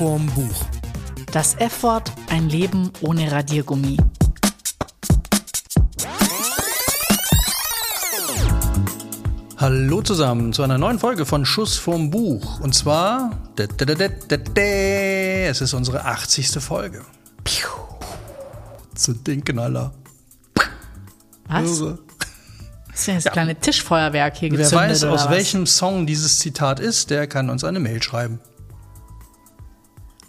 vorm Buch. Das F-Wort, ein Leben ohne Radiergummi. Hallo zusammen zu einer neuen Folge von Schuss vorm Buch. Und zwar, es ist unsere 80. Folge. Zu den Knaller. Was? Das ist ja das kleine Tischfeuerwerk hier Wer gezündet. weiß, oder aus was? welchem Song dieses Zitat ist, der kann uns eine Mail schreiben.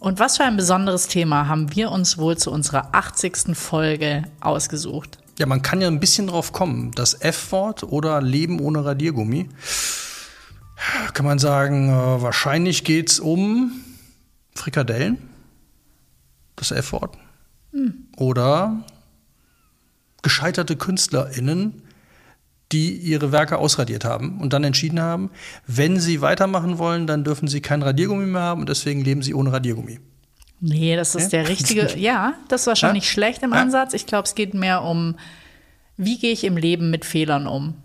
Und was für ein besonderes Thema haben wir uns wohl zu unserer 80. Folge ausgesucht? Ja, man kann ja ein bisschen drauf kommen. Das F-Wort oder Leben ohne Radiergummi. Kann man sagen, äh, wahrscheinlich geht's um Frikadellen. Das F-Wort. Oder gescheiterte KünstlerInnen, die ihre Werke ausradiert haben und dann entschieden haben, wenn sie weitermachen wollen, dann dürfen sie kein Radiergummi mehr haben und deswegen leben sie ohne Radiergummi. Nee, das ist Ja? der richtige. Ja, das war schon Ja? nicht schlecht im Ja? Ansatz. Ich glaube, es geht mehr um, wie gehe ich im Leben mit Fehlern um?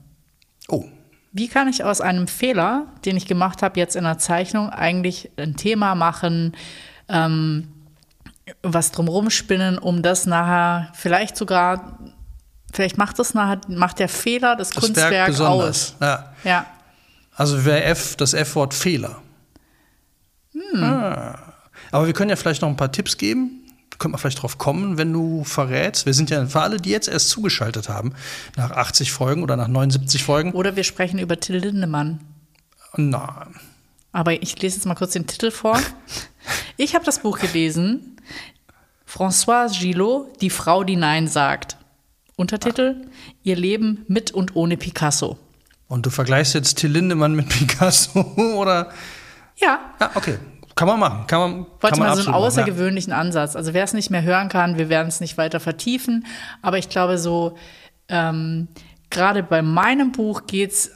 Oh, Wie kann ich aus einem Fehler, den ich gemacht habe, jetzt in der Zeichnung, eigentlich ein Thema machen, ähm, was drumherum spinnen, um das nachher vielleicht sogar, vielleicht macht das nachher, macht der Fehler das, das Kunstwerk Werk aus. besonders. Ja. Ja. Also wäre F das F-Wort Fehler. Ah. Aber wir können ja vielleicht noch ein paar Tipps geben. Könnte man vielleicht drauf kommen, wenn du verrätst. Wir sind ja für alle, die jetzt erst zugeschaltet haben, nach 80 Folgen oder nach 79 Folgen. Oder wir sprechen über Till Lindemann. Na, Aber ich lese jetzt mal kurz den Titel vor. Ich habe das Buch gelesen. Françoise Gillot, Die Frau, die Nein sagt. Untertitel: Ihr Leben mit und ohne Picasso. und du vergleichst jetzt Till Lindemann mit Picasso oder? Ja, Ja, okay. Kann man machen. Kann man, wollte kann man mal so einen absolut machen, ja. außergewöhnlichen Ansatz. Also wer es nicht mehr hören kann, wir werden es nicht weiter vertiefen. Aber ich glaube, so ähm, gerade bei meinem Buch geht es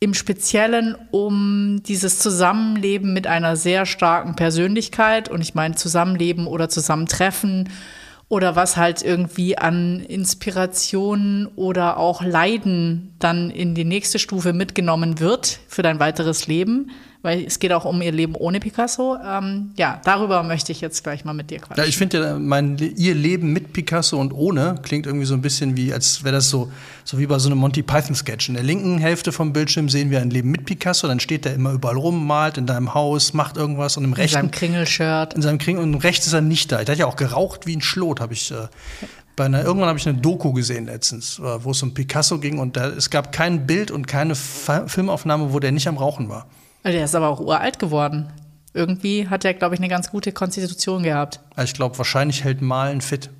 im Speziellen um dieses Zusammenleben mit einer sehr starken Persönlichkeit. Und ich meine Zusammenleben oder Zusammentreffen oder was halt irgendwie an Inspiration oder auch Leiden dann in die nächste Stufe mitgenommen wird für dein weiteres Leben. Weil es geht auch um ihr Leben ohne Picasso. Ähm, ja, darüber möchte ich jetzt gleich mal mit dir quatschen. Ja, ich finde ja, mein, ihr Leben mit Picasso und ohne klingt irgendwie so ein bisschen wie, als wäre das so, so wie bei so einem Monty Python-Sketch. In der linken Hälfte vom Bildschirm sehen wir ein Leben mit Picasso, dann steht er immer überall rum, malt in deinem Haus, macht irgendwas und im in seinem rechten, Kringelshirt. in seinem Kring und rechts ist er nicht da. Der hat ja auch geraucht wie ein Schlot, habe ich. Äh, bei einer, irgendwann habe ich eine Doku gesehen letztens, äh, wo es um Picasso ging und da, es gab kein Bild und keine Fa Filmaufnahme, wo der nicht am Rauchen war. Der ist aber auch uralt geworden. Irgendwie hat er, glaube ich, eine ganz gute Konstitution gehabt. Also ich glaube, wahrscheinlich hält Malen fit.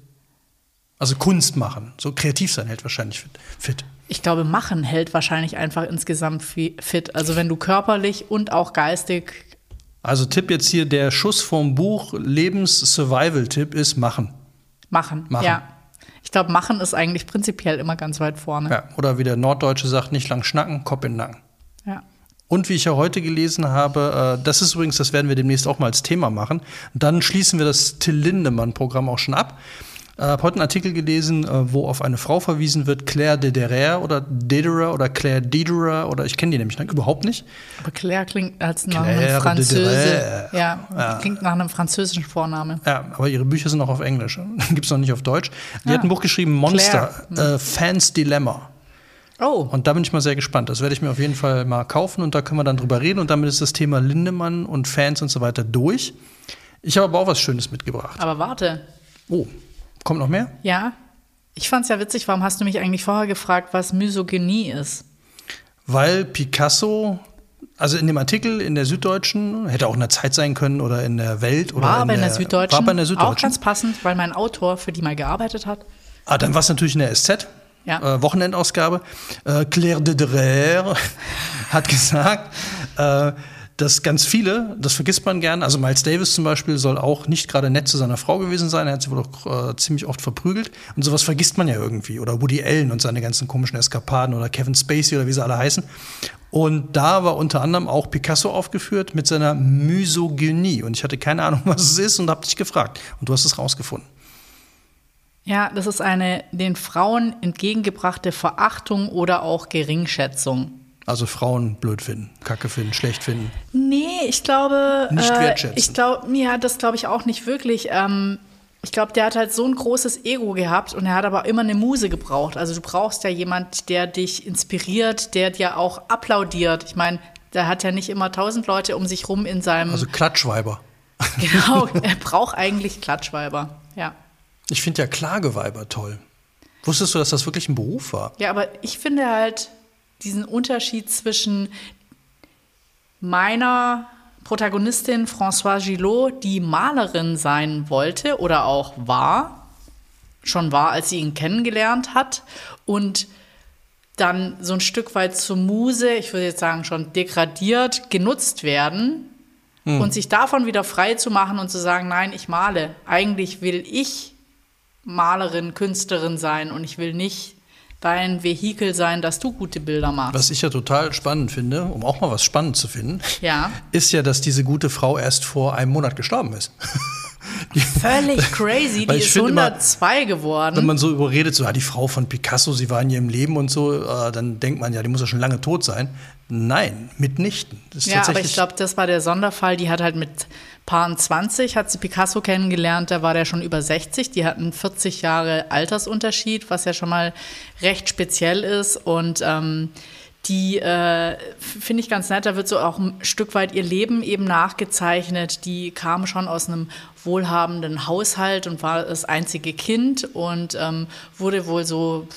Also Kunst machen, so kreativ sein hält wahrscheinlich fit. Ich glaube, Machen hält wahrscheinlich einfach insgesamt fi- fit. Also wenn du körperlich und auch geistig. Also Tipp jetzt hier, der Schuss vom Buch Lebens-Survival-Tipp ist machen. Machen. Machen. Ja. Ich glaube, Machen ist eigentlich prinzipiell immer ganz weit vorne. Ja, oder wie der Norddeutsche sagt, nicht lang schnacken, Kopf in den Nacken. Ja. Und wie ich ja heute gelesen habe, äh, das ist übrigens, das werden wir demnächst auch mal als Thema machen. Dann schließen wir das Till Lindemann-Programm auch schon ab. Ich habe heute einen Artikel gelesen, äh, wo auf eine Frau verwiesen wird, Claire Dederer oder Dederer oder Claire Dederer oder ich kenne die nämlich überhaupt nicht. Aber Claire klingt als nach Claire einem Ja, Ja. klingt nach einem französischen Vorname. Ja, aber ihre Bücher sind auch auf Englisch. Gibt's noch nicht auf Deutsch. Die Ah. hat ein Buch geschrieben, Monster, äh, Fans Dilemma. Oh, Und da bin ich mal sehr gespannt. Das werde ich mir auf jeden Fall mal kaufen und da können wir dann drüber reden. Und damit ist das Thema Lindemann und Fans und so weiter durch. Ich habe aber auch was Schönes mitgebracht. aber warte. Oh, kommt noch mehr? Ja, ich fand's ja witzig. Warum hast du mich eigentlich vorher gefragt, was Misogynie ist? Weil Picasso, also in dem Artikel in der Süddeutschen, hätte auch in der Zeit sein können oder in der Welt oder War in aber in der Süddeutschen. War aber in der Auch Süddeutschen. ganz passend, weil mein Autor für die mal gearbeitet hat. Ah, dann war es natürlich in der SZ. Ja. Äh, Wochenendausgabe. Äh, Claire de Dreher hat gesagt, äh, dass ganz viele, das vergisst man gern, also Miles Davis zum Beispiel soll auch nicht gerade nett zu seiner Frau gewesen sein, er hat sie wohl auch äh, ziemlich oft verprügelt und sowas vergisst man ja irgendwie. Oder Woody Allen und seine ganzen komischen Eskapaden oder Kevin Spacey oder wie sie alle heißen. Und da war unter anderem auch Picasso aufgeführt mit seiner Misogynie. Und ich hatte keine Ahnung, was es ist und habe dich gefragt. Und du hast es rausgefunden. Ja, das ist eine den Frauen entgegengebrachte Verachtung oder auch Geringschätzung. Also Frauen blöd finden, kacke finden, schlecht finden. Nee, ich glaube. Nicht äh, wertschätzen. Ich glaube, ja, das glaube ich auch nicht wirklich. Ähm, ich glaube, der hat halt so ein großes Ego gehabt und er hat aber immer eine Muse gebraucht. Also du brauchst ja jemand, der dich inspiriert, der dir auch applaudiert. Ich meine, der hat ja nicht immer tausend Leute um sich rum in seinem. Also Klatschweiber. genau, er braucht eigentlich Klatschweiber. Ja. Ich finde ja Klageweiber toll. Wusstest du, dass das wirklich ein Beruf war? Ja, aber ich finde halt diesen Unterschied zwischen meiner Protagonistin Françoise Gillot, die Malerin sein wollte oder auch war, schon war, als sie ihn kennengelernt hat, und dann so ein Stück weit zur Muse, ich würde jetzt sagen schon degradiert, genutzt werden und sich davon wieder frei zu machen und zu sagen, nein, ich male. Eigentlich will ich Malerin, Künstlerin sein und ich will nicht dein Vehikel sein, dass du gute Bilder machst. Was ich ja total spannend finde, um auch mal was spannend zu finden, Ja. ist ja, dass diese gute Frau erst vor einem Monat gestorben ist. Völlig crazy, die ist finde immer, 102 geworden. Wenn man so überredet, so, ja, die Frau von Picasso, sie war in ihrem Leben und so, äh, dann denkt man ja, die muss ja schon lange tot sein. Nein, mitnichten. Das ist Ja, aber ich glaube, das war der Sonderfall. Die hat halt mit Paaren 20, hat sie Picasso kennengelernt, da war der schon über 60. Die hatten 40 Jahre Altersunterschied, was ja schon mal recht speziell ist. Und ähm, die äh, finde ich ganz nett, da wird so auch ein Stück weit ihr Leben eben nachgezeichnet. Die kam schon aus einem wohlhabenden Haushalt und war das einzige Kind und ähm, wurde wohl so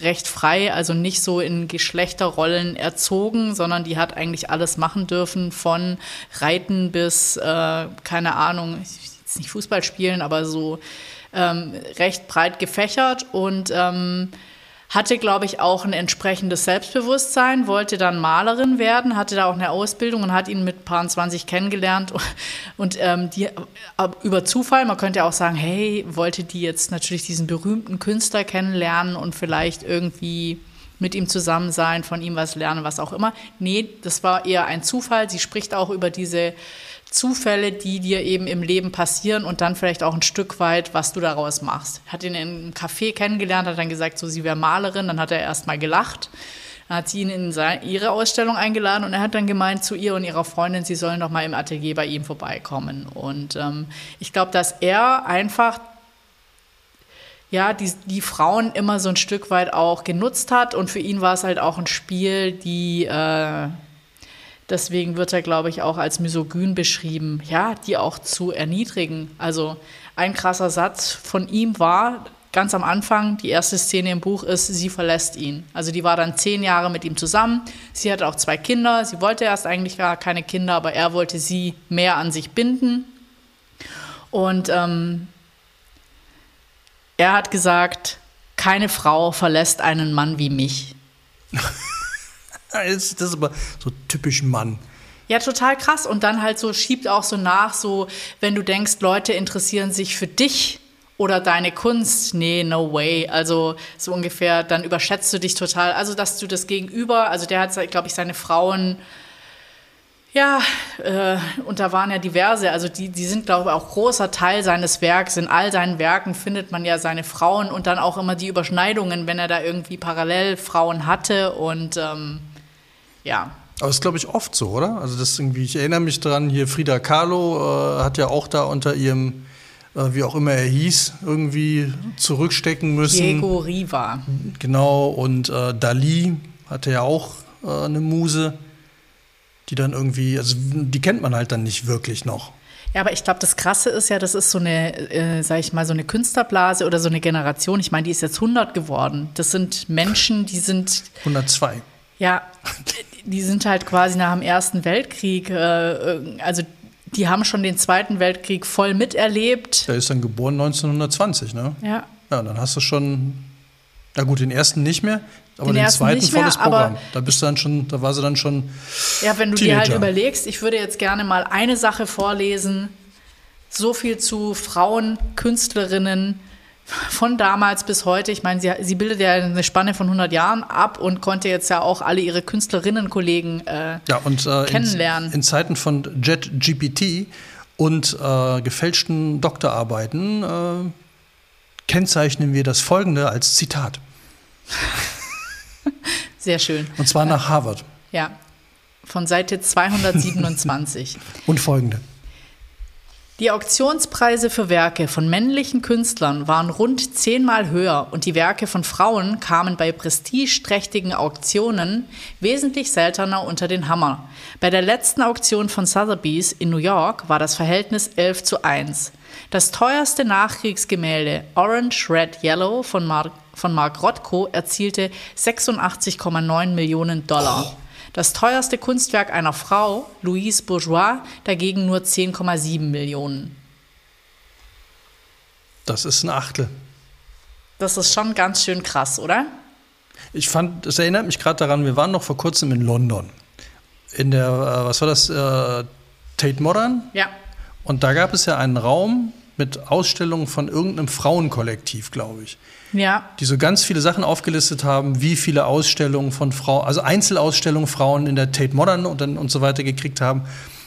recht frei, also nicht so in Geschlechterrollen erzogen, sondern die hat eigentlich alles machen dürfen, von Reiten bis, äh, keine Ahnung, jetzt nicht Fußball spielen, aber so ähm, recht breit gefächert und ähm, hatte, glaube ich, auch ein entsprechendes Selbstbewusstsein, wollte dann Malerin werden, hatte da auch eine Ausbildung und hat ihn mit Paar 20 kennengelernt. Und ähm, die, ab- über Zufall, man könnte auch sagen, hey, wollte die jetzt natürlich diesen berühmten Künstler kennenlernen und vielleicht irgendwie mit ihm zusammen sein, von ihm was lernen, was auch immer. Nee, das war eher ein Zufall. Sie spricht auch über diese Zufälle, die dir eben im Leben passieren und dann vielleicht auch ein Stück weit, was du daraus machst. Hat ihn in einem Café kennengelernt, hat dann gesagt, so sie wäre Malerin, dann hat er erst mal gelacht. Dann hat sie ihn in seine, ihre Ausstellung eingeladen und er hat dann gemeint zu ihr und ihrer Freundin, sie sollen doch mal im Atelier bei ihm vorbeikommen. Und ähm, ich glaube, dass er einfach ja, die, die Frauen immer so ein Stück weit auch genutzt hat und für ihn war es halt auch ein Spiel, die äh, deswegen wird er, glaube ich, auch als misogyn beschrieben, ja, die auch zu erniedrigen. Also ein krasser Satz von ihm war ganz am Anfang, die erste Szene im Buch ist, sie verlässt ihn. Also die war dann zehn Jahre mit ihm zusammen. Sie hatte auch zwei Kinder. Sie wollte erst eigentlich gar keine Kinder, aber er wollte sie mehr an sich binden. Und ähm, er hat gesagt, keine Frau verlässt einen Mann wie mich. Das ist aber so typisch Mann. Ja, total krass. Und dann halt so schiebt auch so nach, so wenn du denkst, Leute interessieren sich für dich oder deine Kunst. Nee, no way. Also so ungefähr, dann überschätzt du dich total. Also, dass du das Gegenüber, also der hat, glaube ich, seine Frauen, ja, äh, und da waren ja diverse, also die, die sind, glaube ich, auch großer Teil seines Werks. In all seinen Werken findet man ja seine Frauen und dann auch immer die Überschneidungen, wenn er da irgendwie parallel Frauen hatte und ähm, ja. Aber das ist, glaube ich, oft so, oder? Also das irgendwie, ich erinnere mich dran, hier Frida Kahlo äh, hat ja auch da unter ihrem, äh, wie auch immer er hieß, irgendwie zurückstecken müssen. Diego Riva. Genau, und äh, Dali hatte ja auch äh, eine Muse, die dann irgendwie, also die kennt man halt dann nicht wirklich noch. Ja, aber ich glaube, das Krasse ist ja, das ist so eine, äh, sag ich mal, so eine Künstlerblase oder so eine Generation. Ich meine, die ist jetzt 100 geworden. Das sind Menschen, die sind, 102. ja, die sind halt quasi nach dem Ersten Weltkrieg, äh, also die haben schon den Zweiten Weltkrieg voll miterlebt. Der ist dann geboren 1920, ne? Ja. Ja, dann hast du schon, na gut, den ersten nicht mehr, aber Den den, zweiten mehr, volles Programm. Da bist du dann schon, da war sie dann schon. Ja, wenn du dir halt Teenager. überlegst, ich würde jetzt gerne mal eine Sache vorlesen. So viel zu Frauen, Künstlerinnen von damals bis heute. Ich meine, sie, sie bildet ja eine Spanne von 100 Jahren ab und konnte jetzt ja auch alle ihre Künstlerinnenkollegen äh, Ja, und äh, in, Kennenlernen. in Zeiten von JetGPT und äh, gefälschten Doktorarbeiten äh, kennzeichnen wir das folgende als Zitat. sehr schön. Und zwar nach Harvard. Ja, von Seite 227. Und folgende. Die Auktionspreise für Werke von männlichen Künstlern waren rund zehnmal höher und die Werke von Frauen kamen bei prestigeträchtigen Auktionen wesentlich seltener unter den Hammer. Bei der letzten Auktion von Sotheby's in New York war das Verhältnis 11 zu 1. Das teuerste Nachkriegsgemälde Orange Red Yellow von Mark, von Mark Rothko erzielte 86,9 Millionen Dollar. Das teuerste Kunstwerk einer Frau, Louise Bourgeois, dagegen nur 10,7 Millionen. Das ist ein Achtel. Das ist schon ganz schön krass, oder? Ich fand, es erinnert mich gerade daran, wir waren noch vor kurzem in London. In der, äh, was war das, äh, Tate Modern? Ja. Und da gab es ja einen Raum mit Ausstellungen von irgendeinem Frauenkollektiv, glaube ich. Ja. Die so ganz viele Sachen aufgelistet haben, wie viele Ausstellungen von Frauen, also Einzelausstellungen Frauen in der Tate Modern und, dann, und so weiter gekriegt haben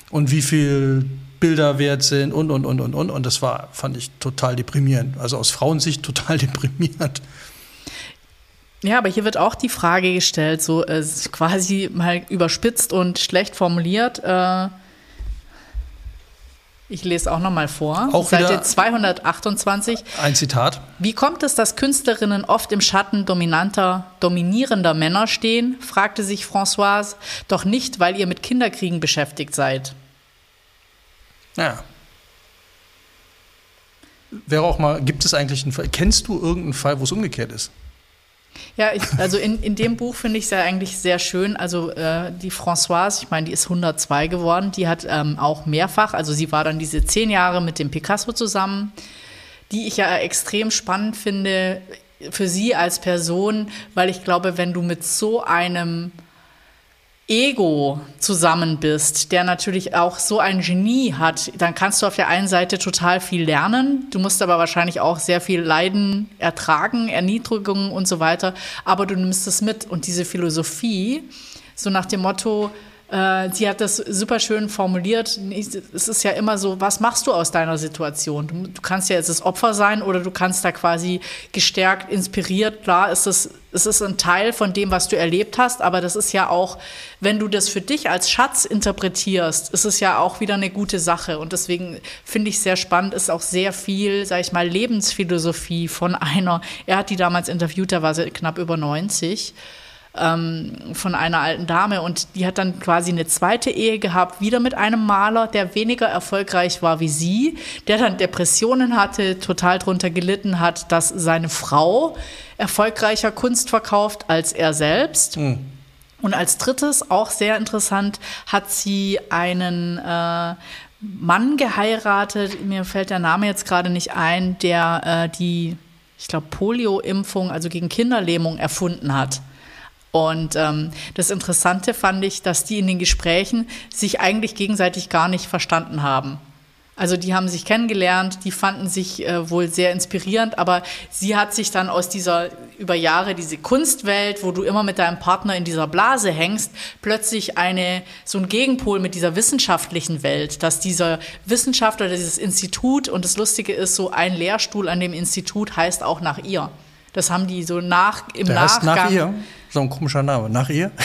und wie viel Bilder wert sind und, und, und, und, und. Und das war, fand ich total deprimierend. Also aus Frauensicht total deprimierend. Ja, aber hier wird auch die Frage gestellt, so äh, quasi mal überspitzt und schlecht formuliert. Äh, ich lese auch noch mal vor. Auch Seite wieder 228. Ein Zitat. Wie kommt es, dass Künstlerinnen oft im Schatten dominanter, dominierender Männer stehen? fragte sich Françoise. Doch nicht, weil ihr mit Kinderkriegen beschäftigt seid. Ja. Wäre auch mal, gibt es eigentlich einen Fall, kennst du irgendeinen Fall, wo es umgekehrt ist? Ja, ich, also in, in dem Buch finde ich es ja eigentlich sehr schön. Also äh, die Françoise, ich meine, die ist 102 geworden, die hat ähm, auch mehrfach, also sie war dann diese zehn Jahre mit dem Picasso zusammen, die ich ja extrem spannend finde für sie als Person, weil ich glaube, wenn du mit so einem Ego zusammen bist, der natürlich auch so ein Genie hat, dann kannst du auf der einen Seite total viel lernen. Du musst aber wahrscheinlich auch sehr viel Leiden ertragen, Erniedrigungen und so weiter. Aber du nimmst es mit. Und diese Philosophie, so nach dem Motto, äh, sie hat das super schön formuliert. Es ist ja immer so, was machst du aus deiner Situation? Du, du, kannst ja jetzt das Opfer sein oder du kannst da quasi gestärkt, inspiriert. Klar, ist es, es ist ein Teil von dem, was du erlebt hast, aber das ist ja auch, wenn du das für dich als Schatz interpretierst, ist es ja auch wieder eine gute Sache. Und deswegen finde ich sehr spannend, ist auch sehr viel, sage ich mal, Lebensphilosophie von einer, er hat die damals interviewt, da war sie knapp über 90 ähm, von einer alten Dame und die hat dann quasi eine zweite Ehe gehabt, wieder mit einem Maler, der weniger erfolgreich war wie sie, der dann Depressionen hatte, total drunter gelitten hat, dass seine Frau erfolgreicher Kunst verkauft als er selbst. Mhm. Und als drittes, auch sehr interessant, hat sie einen äh, Mann geheiratet, mir fällt der Name jetzt gerade nicht ein, der äh, die, ich glaube, Polio-Impfung, also gegen Kinderlähmung erfunden hat. Und ähm, das Interessante fand ich, dass die in den Gesprächen sich eigentlich gegenseitig gar nicht verstanden haben. Also die haben sich kennengelernt, die fanden sich äh, wohl sehr inspirierend, aber sie hat sich dann aus dieser über Jahre diese Kunstwelt, wo du immer mit deinem Partner in dieser Blase hängst, plötzlich eine so ein Gegenpol mit dieser wissenschaftlichen Welt, dass dieser Wissenschaftler, dieses Institut und das Lustige ist, so ein Lehrstuhl an dem Institut heißt auch nach ihr. Das haben die so nach im Der Nachgang. Nach ihr? So ein komischer Name. Nach ihr?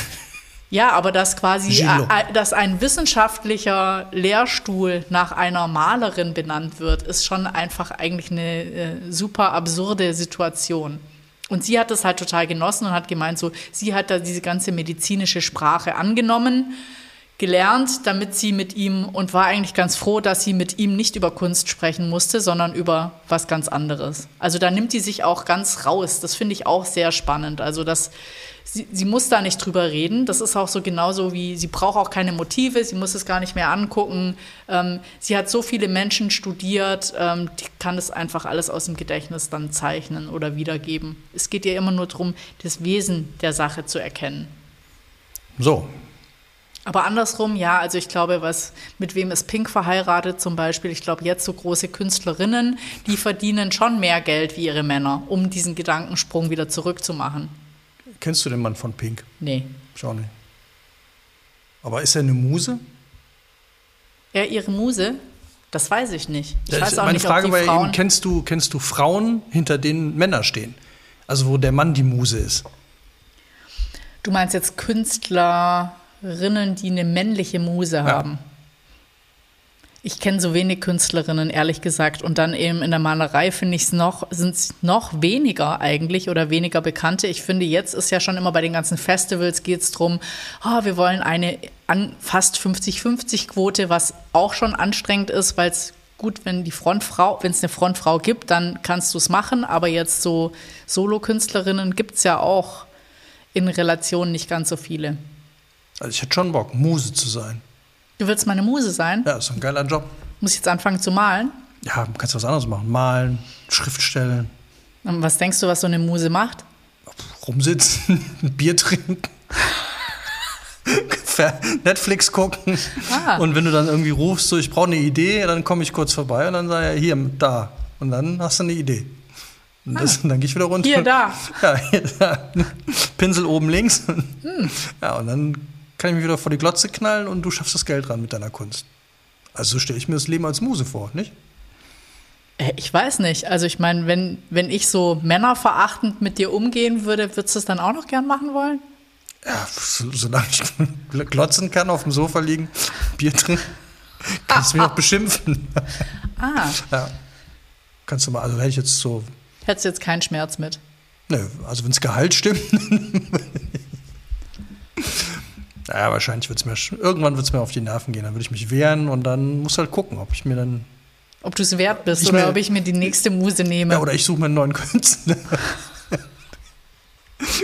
Ja, aber dass quasi, Gilo. äh, dass ein wissenschaftlicher Lehrstuhl nach einer Malerin benannt wird, ist schon einfach eigentlich eine äh, super absurde Situation. Und sie hat das halt total genossen und hat gemeint, so, sie hat da diese ganze medizinische Sprache angenommen, gelernt, damit sie mit ihm und war eigentlich ganz froh, dass sie mit ihm nicht über Kunst sprechen musste, sondern über was ganz anderes. Also da nimmt sie sich auch ganz raus. Das finde ich auch sehr spannend. Also das sie, sie muss da nicht drüber reden. Das ist auch so genauso wie, sie braucht auch keine Motive, sie muss es gar nicht mehr angucken. Ähm, sie hat so viele Menschen studiert, ähm, die kann das einfach alles aus dem Gedächtnis dann zeichnen oder wiedergeben. Es geht ihr immer nur darum, das Wesen der Sache zu erkennen. So. Aber andersrum, ja, also ich glaube, was, mit wem ist Pink verheiratet zum Beispiel? Ich glaube, jetzt so große Künstlerinnen, die verdienen schon mehr Geld wie ihre Männer, um diesen Gedankensprung wieder zurückzumachen. Kennst du den Mann von Pink? Nee. Schau nicht. Aber ist er eine Muse? Er ihre Muse? Das weiß ich nicht. Ich weiß auch meine nicht, Frage ob war die ja eben, kennst du, kennst du Frauen, hinter denen Männer stehen? Also wo der Mann die Muse ist. Du meinst jetzt Künstlerinnen Künstlerinnen, die eine männliche Muse haben. Ich kenne so wenig Künstlerinnen, ehrlich gesagt. Und dann eben in der Malerei finde ich es noch, sind es noch weniger eigentlich oder weniger bekannte. Ich finde, jetzt ist ja schon immer bei den ganzen Festivals geht es darum, oh, wir wollen eine fast 50-50-Quote, was auch schon anstrengend ist, weil es gut, wenn die Frontfrau, wenn es eine Frontfrau gibt, dann kannst du es machen. Aber jetzt so Solokünstlerinnen gibt es ja auch in Relation nicht ganz so viele. Also ich hätte schon Bock, Muse zu sein. Du willst meine Muse sein? Ja, ist ein geiler Job. Muss ich jetzt anfangen zu malen? Ja, kannst du was anderes machen. Malen, Schriftstellen. Und was denkst du, was so eine Muse macht? Rumsitzen, ein Bier trinken. Netflix gucken. Ah. Und wenn du dann irgendwie rufst, so ich brauche eine Idee, dann komme ich kurz vorbei und dann sage ich, hier, da. Und dann hast du eine Idee. Und, das, ah. dann gehe ich wieder runter. Hier, da. Ja, hier, da. Pinsel oben links. Hm. Ja, und dann kann ich mich wieder vor die Glotze knallen und du schaffst das Geld ran mit deiner Kunst. Also so stelle ich mir das Leben als Muse vor, nicht? Äh, ich weiß nicht. Also ich meine, wenn, wenn ich so männerverachtend mit dir umgehen würde, würdest du es dann auch noch gern machen wollen? Ja, solange ich glotzen kann, auf dem Sofa liegen, Bier trinken, kannst du mich auch beschimpfen. Ah. Ja. Kannst du mal, also hätte ich jetzt so. Hättest du jetzt keinen Schmerz mit? Nö, also wenn das Gehalt stimmt. Ja, wahrscheinlich wird es mir, irgendwann wird es mir auf die Nerven gehen. Dann würde ich mich wehren und dann muss halt gucken, ob ich mir dann. Ob du es wert bist oder mir, ob ich mir die nächste Muse nehme. Ja, oder ich suche mir einen neuen Künstler.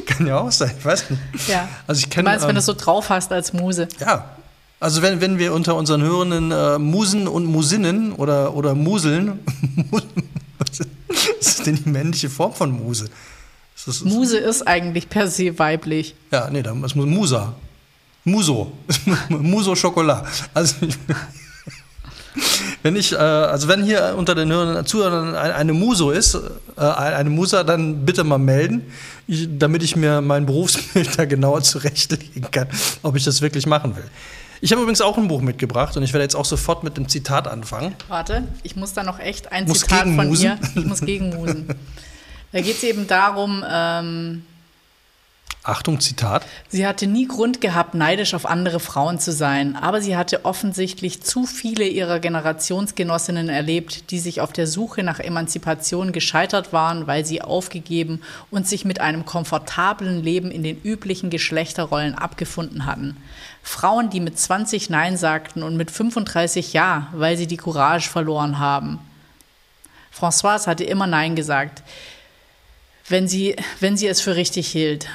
Kann ja auch sein, ich weiß nicht. Ja. Also ich kenn, du meinst, ähm, wenn du es so drauf hast als Muse? Ja. Also wenn, wenn wir unter unseren Hörenden äh, Musen und Musinnen oder, oder Museln, was ist denn die männliche Form von Muse? Ist Muse ist eigentlich per se weiblich. Ja, nee, das muss Musa. Muso. Muso Schokolade. Also, wenn ich, äh, also wenn hier unter den Hörern Zuhörern eine Muso ist, äh, eine Musa, dann bitte mal melden, ich, damit ich mir mein Berufsbild da genauer zurechtlegen kann, ob ich das wirklich machen will. Ich habe übrigens auch ein Buch mitgebracht und ich werde jetzt auch sofort mit dem Zitat anfangen. Warte, ich muss da noch echt ein muss Zitat von mir. Ich muss gegen Musen. Da geht es eben darum, ähm, Achtung, Zitat. Sie hatte nie Grund gehabt, neidisch auf andere Frauen zu sein, aber sie hatte offensichtlich zu viele ihrer Generationsgenossinnen erlebt, die sich auf der Suche nach Emanzipation gescheitert waren, weil sie aufgegeben und sich mit einem komfortablen Leben in den üblichen Geschlechterrollen abgefunden hatten. Frauen, die mit 20 Nein sagten und mit 35 Ja, weil sie die Courage verloren haben. Françoise hatte immer Nein gesagt, wenn sie, wenn sie es für richtig hielt.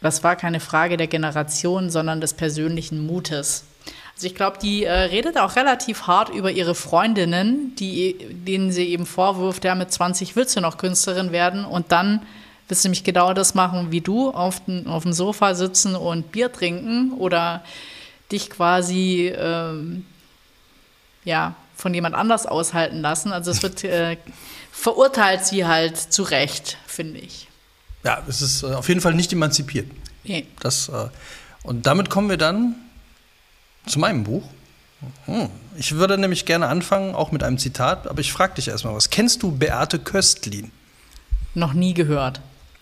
Das war keine Frage der Generation, sondern des persönlichen Mutes. Also ich glaube, die äh, redet auch relativ hart über ihre Freundinnen, die, denen sie eben vorwirft, ja, mit 20 willst du noch Künstlerin werden und dann willst du nämlich genau das machen wie du, auf, den, auf dem Sofa sitzen und Bier trinken oder dich quasi ähm, ja, von jemand anders aushalten lassen. Also es wird äh, verurteilt sie halt zu Recht, finde ich. Ja, es ist äh, auf jeden Fall nicht emanzipiert. Nee. Das, äh, und damit kommen wir dann zu meinem Buch. Hm. Ich würde nämlich gerne anfangen, auch mit einem Zitat, aber ich frage dich erstmal was. Kennst du Beate Köstlin? Noch nie gehört.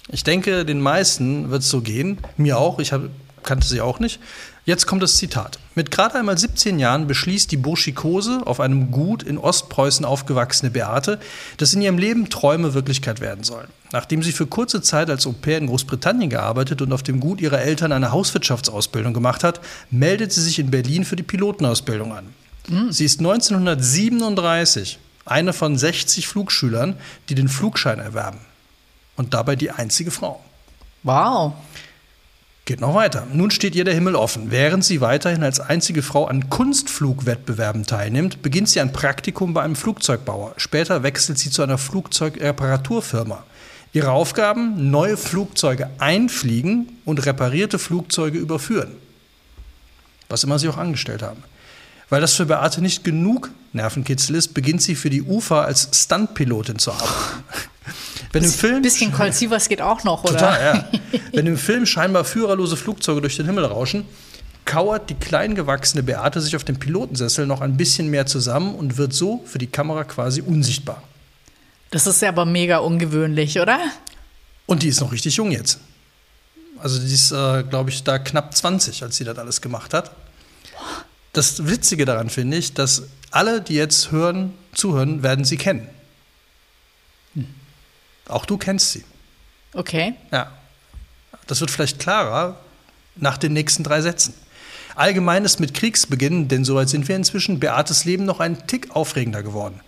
Ich denke, den meisten wird es so gehen. Mir auch. Ich hab, kannte sie auch nicht. Jetzt kommt das Zitat. Mit gerade einmal 17 Jahren beschließt die Burschikose, auf einem Gut in Ostpreußen aufgewachsene Beate, dass in ihrem Leben Träume Wirklichkeit werden sollen. Nachdem sie für kurze Zeit als Au-pair in Großbritannien gearbeitet und auf dem Gut ihrer Eltern eine Hauswirtschaftsausbildung gemacht hat, meldet sie sich in Berlin für die Pilotenausbildung an. Mhm. Sie ist 1937 eine von 60 Flugschülern, die den Flugschein erwerben. Und dabei die einzige Frau. Wow. Geht noch weiter. Nun steht ihr der Himmel offen. Während sie weiterhin als einzige Frau an Kunstflugwettbewerben teilnimmt, beginnt sie ein Praktikum bei einem Flugzeugbauer. Später wechselt sie zu einer Flugzeugreparaturfirma. Ihre Aufgaben? Neue Flugzeuge einfliegen und reparierte Flugzeuge überführen. Was immer sie auch angestellt haben. Weil das für Beate nicht genug Nervenkitzel ist, beginnt sie für die UFA als Stuntpilotin zu arbeiten. Wenn im Film bisschen Colt Sievers geht auch noch, oder? Total, ja. Wenn im Film scheinbar führerlose Flugzeuge durch den Himmel rauschen, kauert die kleingewachsene Beate sich auf dem Pilotensessel noch ein bisschen mehr zusammen und wird so für die Kamera quasi unsichtbar. Das ist ja aber mega ungewöhnlich, oder? Und die ist noch richtig jung jetzt. Also die ist, äh, glaube ich, da knapp 20, als sie das alles gemacht hat. Das Witzige daran finde ich, dass alle, die jetzt hören, zuhören, werden sie kennen. Auch du kennst sie. Okay. Ja. Das wird vielleicht klarer nach den nächsten drei Sätzen. Allgemein ist mit Kriegsbeginn, denn soweit sind wir inzwischen, Beates Leben noch ein Tick aufregender geworden.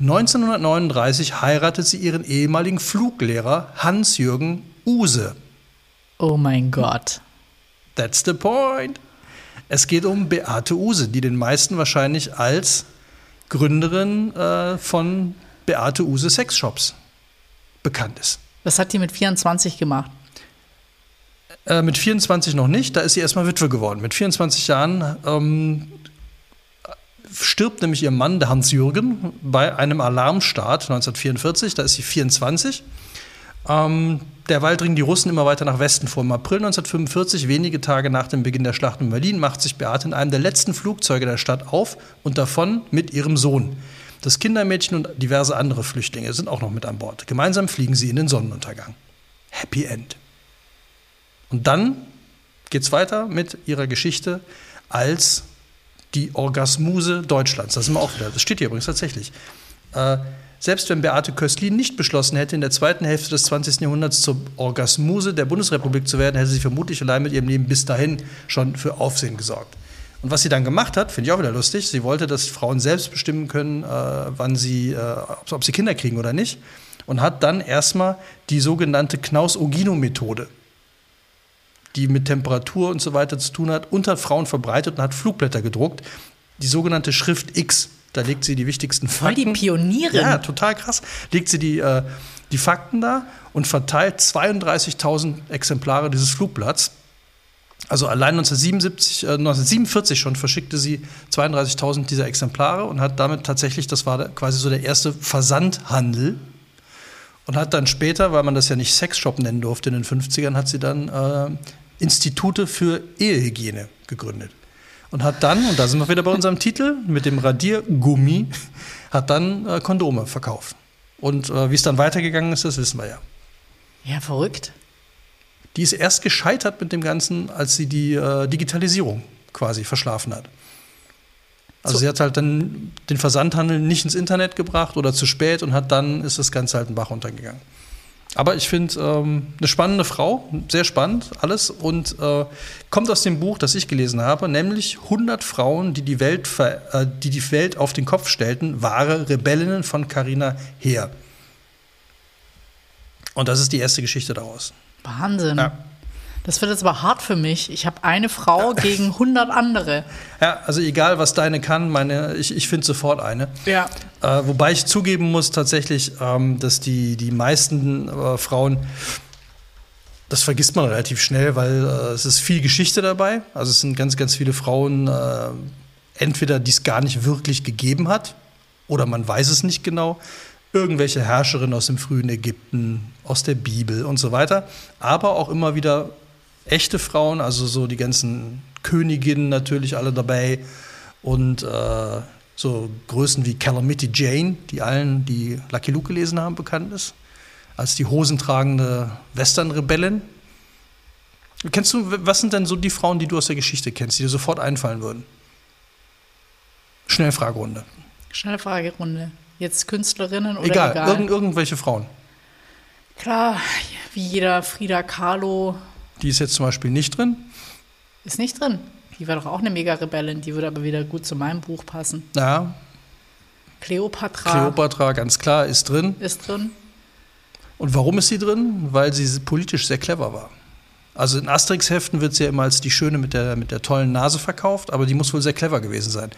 1939 heiratet sie ihren ehemaligen Fluglehrer Hans-Jürgen Use. Oh mein Gott. That's the point. Es geht um Beate Use, die den meisten wahrscheinlich als Gründerin äh, von Beate Use Sexshops bekannt ist. Was hat die mit 24 gemacht? Äh, mit 24 noch nicht, da ist sie erstmal Witwe geworden. Mit 24 Jahren ähm, stirbt nämlich ihr Mann, der Hans-Jürgen, bei einem Alarmstart 1944, da ist sie 24. Ähm, derweil dringen die Russen immer weiter nach Westen vor. Im April 1945, wenige Tage nach dem Beginn der Schlacht in Berlin, macht sich Beate in einem der letzten Flugzeuge der Stadt auf und davon mit ihrem Sohn. Das Kindermädchen und diverse andere Flüchtlinge sind auch noch mit an Bord. Gemeinsam fliegen sie in den Sonnenuntergang. Happy End. Und dann geht es weiter mit ihrer Geschichte als die Orgasmuse Deutschlands. Das sind wir auch wieder. Das steht hier übrigens tatsächlich. Äh, selbst wenn Beate Köstlin nicht beschlossen hätte, in der zweiten Hälfte des 20. Jahrhunderts zur Orgasmuse der Bundesrepublik zu werden, hätte sie vermutlich allein mit ihrem Leben bis dahin schon für Aufsehen gesorgt. Und was sie dann gemacht hat, finde ich auch wieder lustig. Sie wollte, dass Frauen selbst bestimmen können, äh, wann sie, äh, ob sie Kinder kriegen oder nicht. Und hat dann erstmal die sogenannte Knaus-Ogino-Methode, die mit Temperatur und so weiter zu tun hat, unter Frauen verbreitet und hat Flugblätter gedruckt. Die sogenannte Schrift X. Da legt sie die wichtigsten Voll Fakten. die Pionierin. Ja, total krass. Legt sie die, äh, die Fakten da und verteilt 32.000 Exemplare dieses Flugblatts. Also allein 1977, äh, 1947 schon verschickte sie 32.000 dieser Exemplare und hat damit tatsächlich, das war quasi so der erste Versandhandel. Und hat dann später, weil man das ja nicht Sexshop nennen durfte in den 50ern, hat sie dann äh, Institute für Ehehygiene gegründet. Und hat dann, und da sind wir wieder bei unserem Titel, mit dem Radiergummi, hat dann äh, Kondome verkauft. Und äh, wie es dann weitergegangen ist, das wissen wir ja. Ja, verrückt. Die ist erst gescheitert mit dem Ganzen, als sie die äh, Digitalisierung quasi verschlafen hat. Also So. sie hat halt dann den Versandhandel nicht ins Internet gebracht oder zu spät und hat dann ist das Ganze halt einen Bach runtergegangen. Aber ich finde ähm, eine spannende Frau, sehr spannend alles und äh, kommt aus dem Buch, das ich gelesen habe, nämlich 100 Frauen, die die Welt, äh, die die Welt auf den Kopf stellten, wahre Rebellinnen von Carina Heer. Und das ist die erste Geschichte daraus. Wahnsinn. Ja. Das wird jetzt aber hart für mich. Ich habe eine Frau gegen 100 andere. Ja, also egal, was deine kann, meine, ich, ich finde sofort eine. Ja. Äh, wobei ich zugeben muss tatsächlich, ähm, dass die, die meisten äh, Frauen, das vergisst man relativ schnell, weil äh, es ist viel Geschichte dabei. Also es sind ganz, ganz viele Frauen, äh, entweder die es gar nicht wirklich gegeben hat oder man weiß es nicht genau. Irgendwelche Herrscherinnen aus dem frühen Ägypten, aus der Bibel und so weiter. Aber auch immer wieder echte Frauen, also so die ganzen Königinnen natürlich alle dabei und äh, so Größen wie Calamity Jane, die allen, die Lucky Luke gelesen haben, bekannt ist, als die hosentragende Western-Rebellin. Kennst du, was sind denn so die Frauen, die du aus der Geschichte kennst, die dir sofort einfallen würden? Schnellfragerunde. Schnelle Fragerunde. Jetzt Künstlerinnen oder Egal, egal? Irgend, irgendwelche Frauen. Klar, wie jeder Frida Kahlo Die ist jetzt zum Beispiel nicht drin. ist nicht drin. Die war doch auch eine Mega-Rebellin. Die würde aber wieder gut zu meinem Buch passen. Ja, Kleopatra Kleopatra, ganz klar, ist drin. ist drin. Und warum ist sie drin? Weil sie politisch sehr clever war. Also in Asterix-Heften wird sie ja immer als die Schöne mit der, mit der tollen Nase verkauft, aber die muss wohl sehr clever gewesen sein,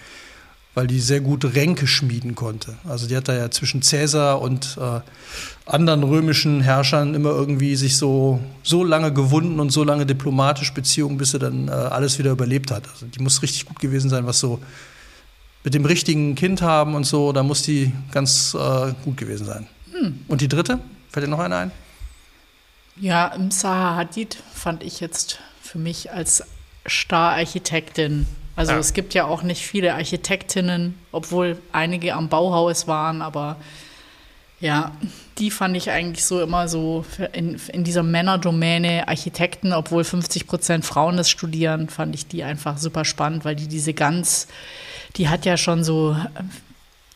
weil die sehr gut Ränke schmieden konnte. Also die hat da ja zwischen Cäsar und äh, anderen römischen Herrschern immer irgendwie sich so, so lange gewunden und so lange diplomatisch Beziehungen, bis sie dann äh, alles wieder überlebt hat. Also die muss richtig gut gewesen sein, was so mit dem richtigen Kind haben und so, da muss die ganz äh, gut gewesen sein. Und die dritte? Fällt dir noch eine ein? Ja, im Zaha Hadid fand ich jetzt für mich als Star-Architektin. Also Ja. es gibt ja auch nicht viele Architektinnen, obwohl einige am Bauhaus waren, aber Ja, die fand ich eigentlich so immer so in, in dieser Männerdomäne Architekten, obwohl 50 Prozent Frauen das studieren, fand ich die einfach super spannend, weil die diese ganz, die hat ja schon so,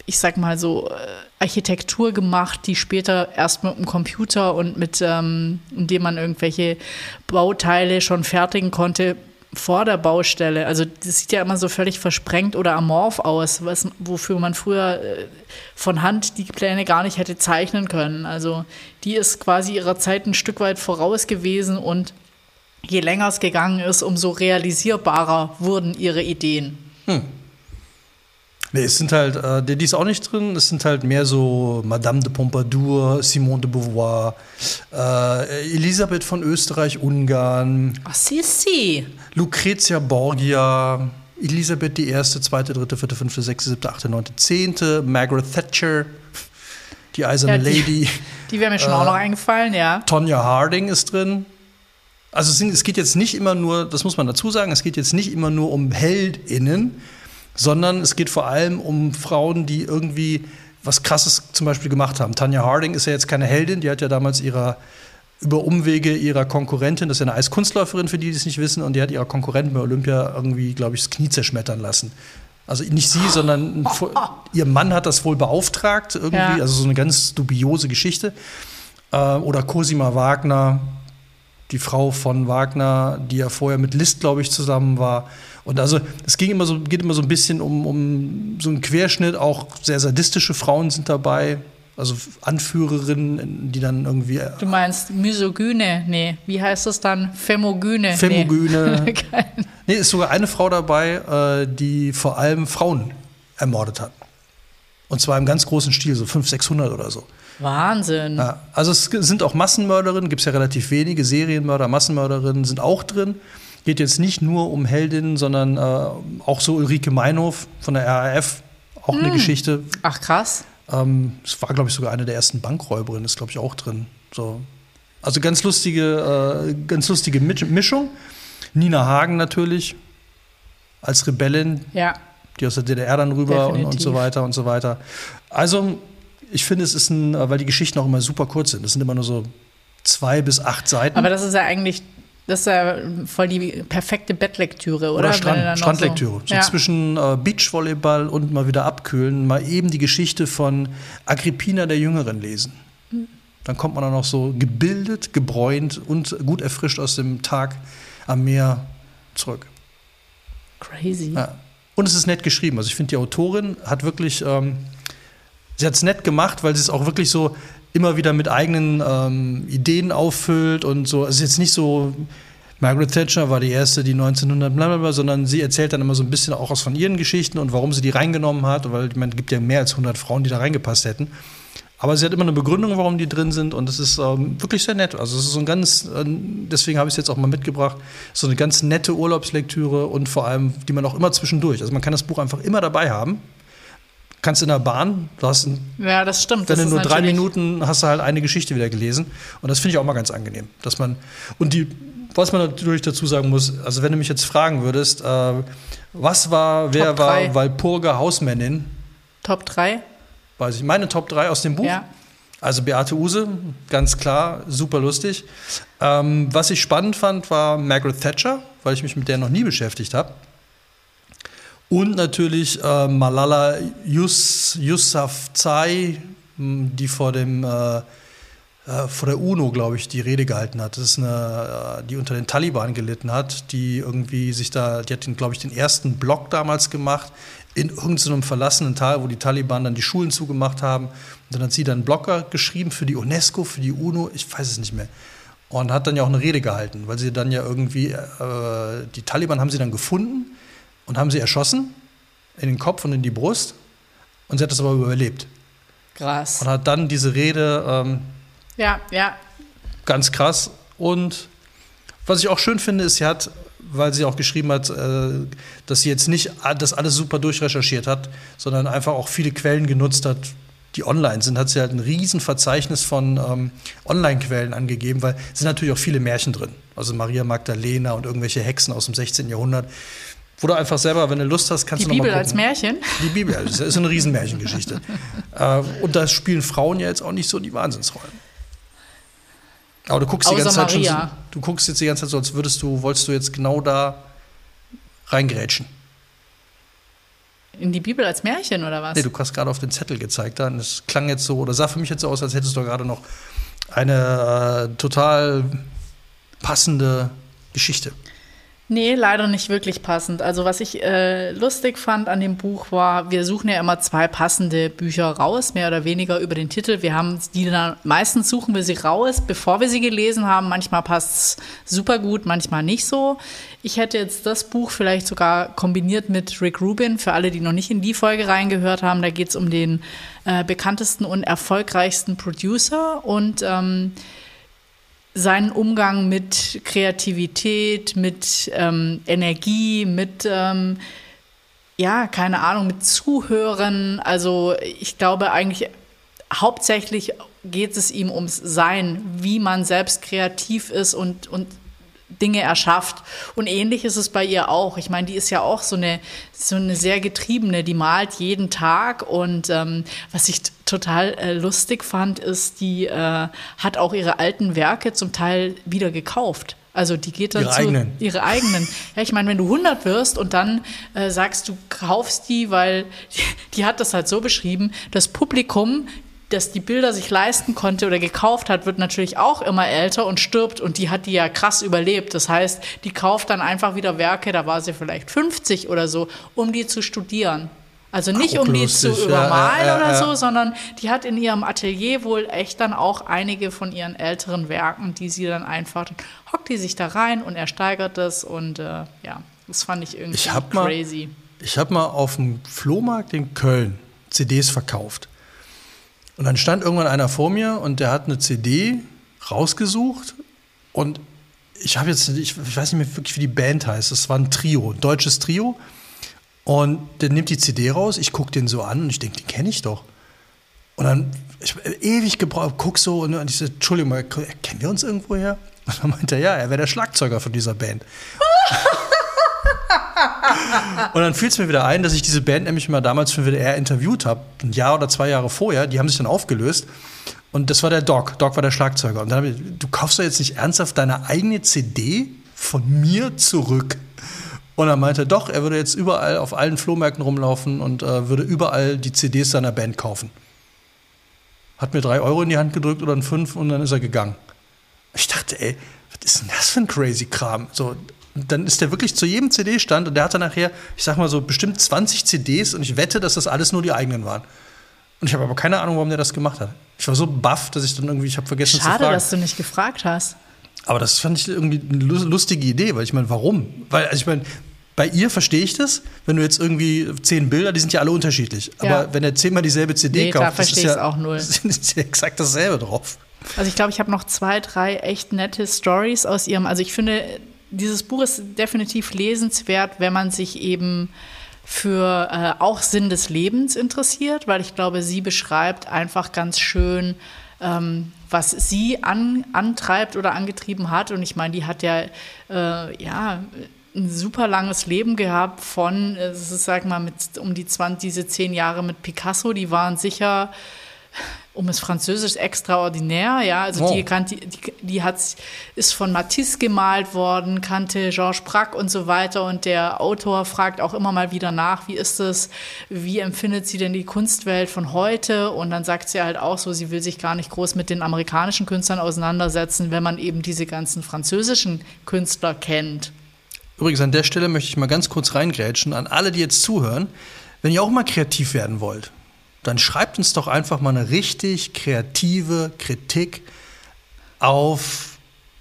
ich sag mal so, äh, Architektur gemacht, die später erst mit dem Computer und mit, ähm, indem man irgendwelche Bauteile schon fertigen konnte, vor der Baustelle. Also das sieht ja immer so völlig versprengt oder amorph aus, was, wofür man früher äh, von Hand die Pläne gar nicht hätte zeichnen können. Also die ist quasi ihrer Zeit ein Stück weit voraus gewesen und je länger es gegangen ist, umso realisierbarer wurden ihre Ideen. Hm. Nee, es sind halt, äh, die ist auch nicht drin, es sind halt mehr so Madame de Pompadour, Simone de Beauvoir, äh, Elisabeth von Österreich-Ungarn. Ach, Sissi. Lucrezia Borgia, Elisabeth die erste, zweite, dritte, vierte, fünfte, sechste, siebte, achte, neunte, zehnte, Margaret Thatcher, die eiserne ja, die, Lady. Die wäre mir schon äh, auch noch eingefallen, ja. Tonya Harding ist drin. Also es, es geht jetzt nicht immer nur, das muss man dazu sagen, es geht jetzt nicht immer nur um HeldInnen, sondern es geht vor allem um Frauen, die irgendwie was Krasses zum Beispiel gemacht haben. Tanja Harding ist ja jetzt keine Heldin, die hat ja damals ihrer über Umwege ihrer Konkurrentin, das ist ja eine Eiskunstläuferin, für die, die es nicht wissen, und die hat ihrer Konkurrentin bei Olympia irgendwie, glaube ich, das Knie zerschmettern lassen. Also nicht sie, sondern ihr Mann hat das wohl beauftragt, irgendwie, ja. also so eine ganz dubiose Geschichte. Äh, oder Cosima Wagner, die Frau von Wagner, die ja vorher mit Liszt, glaube ich, zusammen war. Und also es ging immer so, geht immer so ein bisschen um, um so einen Querschnitt, auch sehr sadistische Frauen sind dabei, also Anführerinnen, die dann irgendwie. Äh, du meinst Misogyne? Nee, wie heißt das dann? Femogyne? Femogyne. Nee. nee, ist sogar eine Frau dabei, äh, die vor allem Frauen ermordet hat. Und zwar im ganz großen Stil, so 500, 600 oder so. Wahnsinn. Ja, also es sind auch Massenmörderinnen, gibt es ja relativ wenige. Serienmörder, Massenmörderinnen sind auch drin geht jetzt nicht nur um Heldinnen, sondern äh, auch so Ulrike Meinhof von der RAF, auch hm. eine Geschichte. Ach krass. Ähm, es war, glaube ich, sogar eine der ersten Bankräuberinnen, ist, glaube ich, auch drin. So. Also ganz lustige, äh, ganz lustige Mischung. Nina Hagen natürlich als Rebellin, ja. die aus der DDR dann rüber und, und, so weiter und so weiter. Also ich finde, es ist ein, weil die Geschichten auch immer super kurz sind. Das sind immer nur so zwei bis acht Seiten. Aber das ist ja eigentlich das ist ja voll die perfekte Bettlektüre, oder? Oder Strand, Strandlektüre. So, so ja. zwischen äh, Beachvolleyball und mal wieder abkühlen, mal eben die Geschichte von Agrippina der Jüngeren lesen. Dann kommt man dann auch so gebildet, gebräunt und gut erfrischt aus dem Tag am Meer zurück. Crazy. Ja. Und es ist nett geschrieben. Also ich finde, die Autorin hat wirklich, ähm, sie hat es nett gemacht, weil sie es auch wirklich so immer wieder mit eigenen ähm, Ideen auffüllt und so. Es ist jetzt nicht so, Margaret Thatcher war die erste, die 1900 blablabla, sondern sie erzählt dann immer so ein bisschen auch aus von ihren Geschichten und warum sie die reingenommen hat, weil es gibt ja mehr als 100 Frauen, die da reingepasst hätten. Aber sie hat immer eine Begründung, warum die drin sind und das ist ähm, wirklich sehr nett. Also es ist so ein ganz, äh, deswegen habe ich es jetzt auch mal mitgebracht, so eine ganz nette Urlaubslektüre und vor allem, die man auch immer zwischendurch, also man kann das Buch einfach immer dabei haben kannst in der Bahn, du hast ein, ja, das stimmt. Wenn das du nur drei Minuten hast du halt eine Geschichte wieder gelesen. Und das finde ich auch mal ganz angenehm. Dass man, und die, was man natürlich dazu sagen muss, also wenn du mich jetzt fragen würdest, äh, was war, wer war Walpurga Hausmännin? Top 3? Weiß ich. Meine Top 3 aus dem Buch? Ja. Also Beate Use, ganz klar, super lustig. Ähm, was ich spannend fand, war Margaret Thatcher, weil ich mich mit der noch nie beschäftigt habe. Und natürlich äh, Malala Yus, Yousafzai, die vor dem äh, äh, vor der UNO, glaube ich, die Rede gehalten hat. Das ist eine, äh, die unter den Taliban gelitten hat, die irgendwie sich da, die hat, glaube ich, den ersten Block damals gemacht in irgendeinem verlassenen Tal, wo die Taliban dann die Schulen zugemacht haben. Und dann hat sie dann einen Blogger geschrieben für die UNESCO, für die UNO, ich weiß es nicht mehr. Und hat dann ja auch eine Rede gehalten, weil sie dann ja irgendwie, äh, die Taliban haben sie dann gefunden und haben sie erschossen in den Kopf und in die Brust. Und sie hat das aber überlebt. Krass. Und hat dann diese Rede. Ähm, ja, ja. Ganz krass. Und was ich auch schön finde, ist, sie hat, weil sie auch geschrieben hat, äh, dass sie jetzt nicht das alles super durchrecherchiert hat, sondern einfach auch viele Quellen genutzt hat, die online sind, hat sie halt ein Riesenverzeichnis von ähm, Online-Quellen angegeben, weil es sind natürlich auch viele Märchen drin. Also Maria Magdalena und irgendwelche Hexen aus dem 16. Jahrhundert Wo du einfach selber, wenn du Lust hast, kannst Die du noch Bibel mal als. Märchen? Die Bibel, das ist eine Riesenmärchengeschichte. äh, und da spielen Frauen ja jetzt auch nicht so die Wahnsinnsrollen. Aber du guckst die Außer ganze Zeit schon so, Maria. du guckst jetzt die ganze Zeit so, als würdest du, wolltest du jetzt genau da reingrätschen. In die Bibel als Märchen oder was? Nee, du hast gerade auf den Zettel gezeigt da und es klang jetzt so, oder sah für mich jetzt so aus, als hättest du gerade noch eine äh, total passende Geschichte. Nee, leider nicht wirklich passend. Also was ich äh, lustig fand an dem Buch war, wir suchen ja immer zwei passende Bücher raus, mehr oder weniger über den Titel. Wir haben die dann, meistens suchen wir sie raus, bevor wir sie gelesen haben. Manchmal passt es super gut, manchmal nicht so. Ich hätte jetzt das Buch vielleicht sogar kombiniert mit Rick Rubin, für alle, die noch nicht in die Folge reingehört haben. Da geht es um den äh, bekanntesten und erfolgreichsten Producer und ähm, seinen Umgang mit Kreativität, mit ähm, Energie, mit, ähm, ja, keine Ahnung, mit Zuhören. Also ich glaube eigentlich, hauptsächlich geht es ihm ums Sein, wie man selbst kreativ ist und, und Dinge erschafft. Und ähnlich ist es bei ihr auch. Ich meine, die ist ja auch so eine, so eine sehr getriebene, die malt jeden Tag. Und ähm, was ich total äh, lustig fand, ist, die äh, hat auch ihre alten Werke zum Teil wieder gekauft. Also die geht dann Ihre zu eigenen. ihre eigenen. Ja, ich meine, wenn du 100 wirst und dann äh, sagst, du kaufst die, weil die, die hat das halt so beschrieben, das Publikum das die Bilder sich leisten konnte oder gekauft hat, wird natürlich auch immer älter und stirbt und die hat die ja krass überlebt. Das heißt, die kauft dann einfach wieder Werke, da war sie vielleicht 50 oder so, um die zu studieren. Also nicht um die zu übermalen ja, ja, oder ja. so, sondern die hat in ihrem Atelier wohl echt dann auch einige von ihren älteren Werken, die sie dann einfach, dann hockt die sich da rein und ersteigert das und äh, ja, das fand ich irgendwie Ich hab mal- crazy. Ich habe mal auf dem Flohmarkt in Köln CDs verkauft. Und dann stand irgendwann einer vor mir und der hat eine CD rausgesucht und ich habe jetzt, ich, ich weiß nicht mehr wirklich, wie die Band heißt. Es war ein Trio, ein deutsches Trio. Und der nimmt die CD raus, ich gucke den so an und ich denke, den kenne ich doch. Und dann, ich hab ewig gebraucht, guck so und, und ich so, Entschuldigung, kennen wir uns irgendwo her? Und dann meinte er, ja, er wäre der Schlagzeuger von dieser Band. Und dann fiel es mir wieder ein, dass ich diese Band nämlich mal damals für WDR interviewt habe, ein Jahr oder zwei Jahre vorher. Die haben sich dann aufgelöst. Und das war der Doc. Doc war der Schlagzeuger. Und dann habe ich, du kaufst doch jetzt nicht ernsthaft deine eigene CD von mir zurück. Und er meinte, doch, er würde jetzt überall auf allen Flohmärkten rumlaufen und äh, würde überall die CDs seiner Band kaufen. Hat mir drei Euro in die Hand gedrückt oder ein fünf und dann ist er gegangen. Ich dachte, ey, was ist denn das für ein crazy Kram? So, dann ist der wirklich zu jedem CD-Stand und der hatte nachher, ich sag mal so, bestimmt 20 CDs und ich wette, dass das alles nur die eigenen waren. Und ich habe aber keine Ahnung, warum der das gemacht hat. Ich war so baff, dass ich dann irgendwie, ich habe vergessen zu Schade, fragen. dass du nicht gefragt hast. Aber das fand ich irgendwie eine lu- lustige Idee, weil ich meine, warum? Weil, also ich meine, bei ihr verstehe ich das, wenn du jetzt irgendwie zehn Bilder, die sind ja alle unterschiedlich. Aber Ja. wenn er zehnmal dieselbe CD Nee, da kauft, das ist verstehe ich's ja, auch null. ist ja exakt dasselbe drauf. Also ich glaube, ich habe noch zwei, drei echt nette Stories aus ihrem. Also ich finde, dieses Buch ist definitiv lesenswert, wenn man sich eben für äh, auch Sinn des Lebens interessiert, weil ich glaube, sie beschreibt einfach ganz schön, ähm, was sie an, antreibt oder angetrieben hat. Und ich meine, die hat ja, äh, ja ein super langes Leben gehabt von, äh, es sag mal, mit um die 20, diese zehn Jahre mit Picasso, die waren sicher um es Französisch extraordinär, ja, also Oh. die, kannte, die, die hat, ist von Matisse gemalt worden, kannte Georges Braque und so weiter und der Autor fragt auch immer mal wieder nach, wie ist es, wie empfindet sie denn die Kunstwelt von heute und dann sagt sie halt auch so, sie will sich gar nicht groß mit den amerikanischen Künstlern auseinandersetzen, wenn man eben diese ganzen französischen Künstler kennt. Übrigens, an der Stelle möchte ich mal ganz kurz reingrätschen an alle, die jetzt zuhören. Wenn ihr auch mal kreativ werden wollt, dann schreibt uns doch einfach mal eine richtig kreative Kritik auf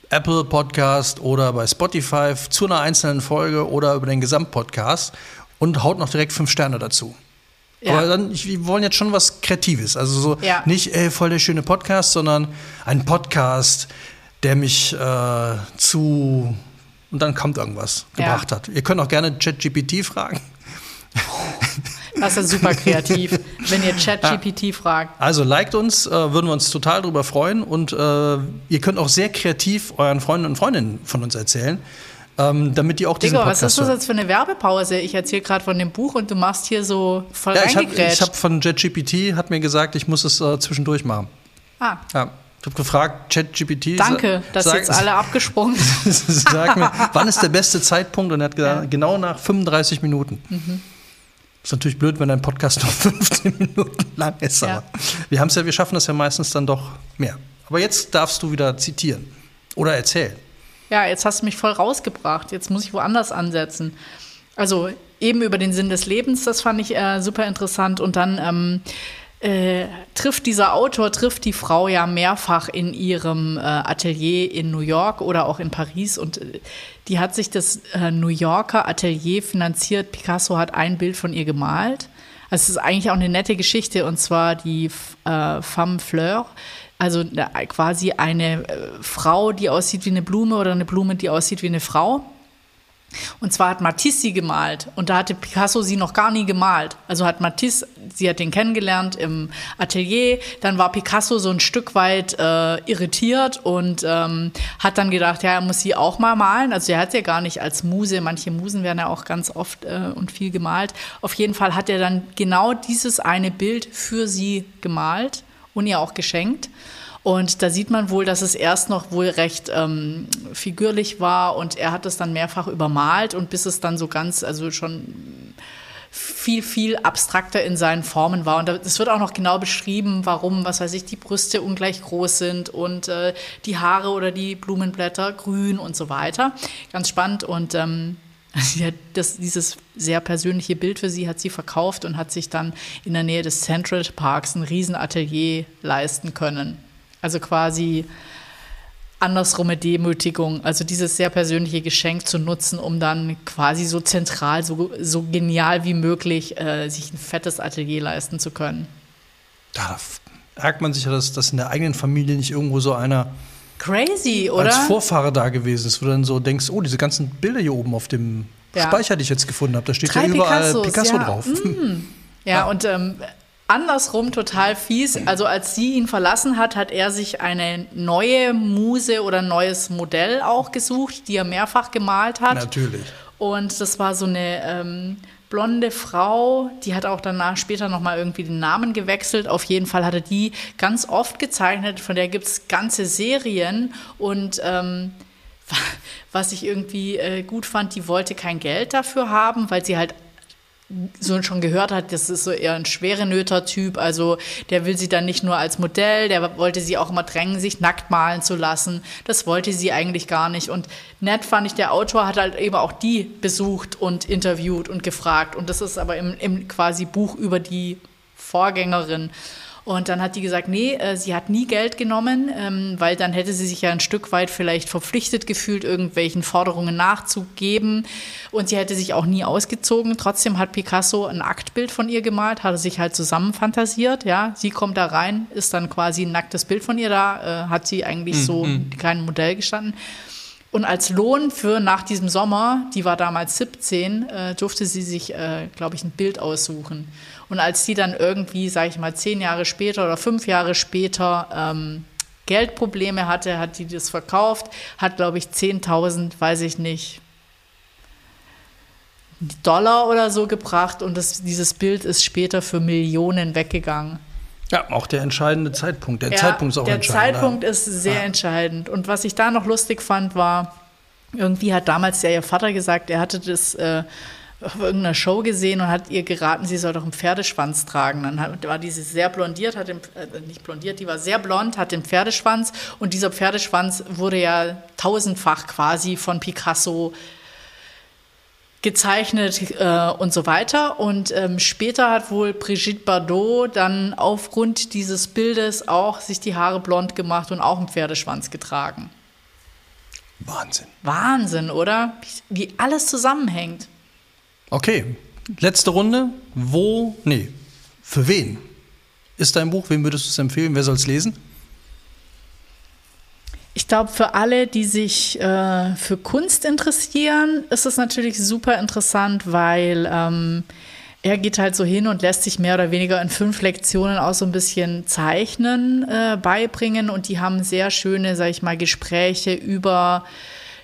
Apple Podcast oder bei Spotify zu einer einzelnen Folge oder über den Gesamtpodcast und haut noch direkt fünf Sterne dazu. Ja. Aber dann, wir wollen jetzt schon was Kreatives. Also so Ja. nicht, ey, voll der schöne Podcast, sondern ein Podcast, der mich äh, zu und dann kommt irgendwas Ja. gebracht hat. Ihr könnt auch gerne ChatGPT fragen. Das ist super kreativ, wenn ihr ChatGPT fragt. Also liked uns, äh, würden wir uns total drüber freuen. Und äh, ihr könnt auch sehr kreativ euren Freunden und Freundinnen von uns erzählen. Äh, ähm, damit die auch diesen Digga, Podcast was ist das jetzt für eine Werbepause? Ich erzähle gerade von dem Buch und du machst hier so voll Ja, ich habe hab von JetGPT, hat mir gesagt, ich muss es äh, zwischendurch machen. ah, Ja. Ich habe gefragt, ChatGPT. danke, dass sag- jetzt alle abgesprungen sind. Sag mir, wann ist der beste Zeitpunkt? Und er hat gesagt, Ja. genau nach 35 Minuten. Ist natürlich blöd, wenn ein Podcast nur 15 Minuten lang ist. Ja. Aber wir haben es ja, wir schaffen das ja meistens dann doch mehr. Aber jetzt darfst du wieder zitieren oder erzählen. Ja, jetzt hast du mich voll rausgebracht. Jetzt muss ich woanders ansetzen. Also eben über den Sinn des Lebens, das fand ich äh, super interessant. Und dann ähm, äh, trifft dieser Autor, trifft die Frau ja mehrfach in ihrem äh, Atelier in New York oder auch in Paris. Und äh, die hat sich das äh, New Yorker Atelier finanziert. Picasso hat ein Bild von ihr gemalt. Also es ist eigentlich auch eine nette Geschichte, und zwar die äh, Femme Fleur. Also äh, quasi eine äh, Frau, die aussieht wie eine Blume oder eine Blume, die aussieht wie eine Frau. Und zwar hat Matisse sie gemalt und da hatte Picasso sie noch gar nie gemalt. Also hat Matisse, sie hat den kennengelernt im Atelier, dann war Picasso so ein Stück weit äh, irritiert und ähm, hat dann gedacht, ja, er muss sie auch mal malen. Also er hat ja gar nicht als Muse, manche Musen werden ja auch ganz oft äh, und viel gemalt. Auf jeden Fall hat er dann genau dieses eine Bild für sie gemalt und ihr auch geschenkt. Und da sieht man wohl, dass es erst noch wohl recht ähm, figürlich war und er hat es dann mehrfach übermalt und bis es dann so ganz, also schon viel, viel abstrakter in seinen Formen war. Und es wird auch noch genau beschrieben, warum, was weiß ich, die Brüste ungleich groß sind und äh, die Haare oder die Blumenblätter grün und so weiter. Ganz spannend und ähm, das, dieses sehr persönliche Bild für sie hat sie verkauft und hat sich dann in der Nähe des Central Parks ein Riesenatelier leisten können. Also quasi andersrumme Demütigung, also dieses sehr persönliche Geschenk zu nutzen, um dann quasi so zentral, so, so genial wie möglich äh, sich ein fettes Atelier leisten zu können. Da ärgert man sich ja, dass, dass in der eigenen Familie nicht irgendwo so einer Crazy, oder? als Vorfahre da gewesen ist, wo du dann so denkst, oh, diese ganzen Bilder hier oben auf dem Ja. Speicher, die ich jetzt gefunden habe, da steht Drei ja überall Picassos, Picasso ja. drauf. Ja, Ja. und ähm, andersrum total fies. Also als sie ihn verlassen hat, hat er sich eine neue Muse oder neues Modell auch gesucht, die er mehrfach gemalt hat. Natürlich. Und das war so eine ähm, blonde Frau, die hat auch danach später nochmal irgendwie den Namen gewechselt. Auf jeden Fall hatte die ganz oft gezeichnet, von der gibt es ganze Serien. Und ähm, was ich irgendwie äh, gut fand, die wollte kein Geld dafür haben, weil sie halt so schon gehört hat, das ist so eher ein schwere Nöter-Typ. Also der will sie dann nicht nur als Modell, der wollte sie auch immer drängen, sich nackt malen zu lassen. Das wollte sie eigentlich gar nicht. Und nett fand ich, der Autor hat halt eben auch die besucht und interviewt und gefragt. Und das ist aber im, im quasi Buch über die Vorgängerin. Und dann hat die gesagt, nee, äh, sie hat nie Geld genommen, ähm, weil dann hätte sie sich ja ein Stück weit vielleicht verpflichtet gefühlt, irgendwelchen Forderungen nachzugeben. Und sie hätte sich auch nie ausgezogen. Trotzdem hat Picasso ein Aktbild von ihr gemalt, hat er sich halt zusammen fantasiert. Ja, sie kommt da rein, ist dann quasi ein nacktes Bild von ihr da, äh, hat sie eigentlich so kein Modell gestanden. Und als Lohn für nach diesem Sommer, die war damals 17, äh, durfte sie sich, äh, glaube ich, ein Bild aussuchen. Und als sie dann irgendwie, sage ich mal, zehn Jahre später oder fünf Jahre später ähm, Geldprobleme hatte, hat die das verkauft, hat, glaube ich, 10.000, weiß ich nicht, Dollar oder so gebracht und das, dieses Bild ist später für Millionen weggegangen. Ja, auch der entscheidende Zeitpunkt. Der Ja, Zeitpunkt ist auch der entscheidend. Zeitpunkt ist sehr Ja. entscheidend. Und was ich da noch lustig fand, war, irgendwie hat damals ja ihr Vater gesagt, er hatte das äh, auf irgendeiner Show gesehen und hat ihr geraten, sie soll doch einen Pferdeschwanz tragen. Dann hat, war diese sehr blondiert, hat den, äh, nicht blondiert, die war sehr blond, hat den Pferdeschwanz und dieser Pferdeschwanz wurde ja tausendfach quasi von Picasso gezeichnet äh, und so weiter. Und ähm, später hat wohl Brigitte Bardot dann aufgrund dieses Bildes auch sich die Haare blond gemacht und auch einen Pferdeschwanz getragen. Wahnsinn. Wahnsinn, oder? Wie, wie alles zusammenhängt. Okay, letzte Runde. Wo, nee, für wen ist dein Buch? Wem würdest du es empfehlen? Wer soll es lesen? Ich glaube, für alle, die sich äh, für Kunst interessieren, ist es natürlich super interessant, weil ähm, er geht halt so hin und lässt sich mehr oder weniger in fünf Lektionen auch so ein bisschen Zeichnen äh, beibringen und die haben sehr schöne, sag ich mal, Gespräche über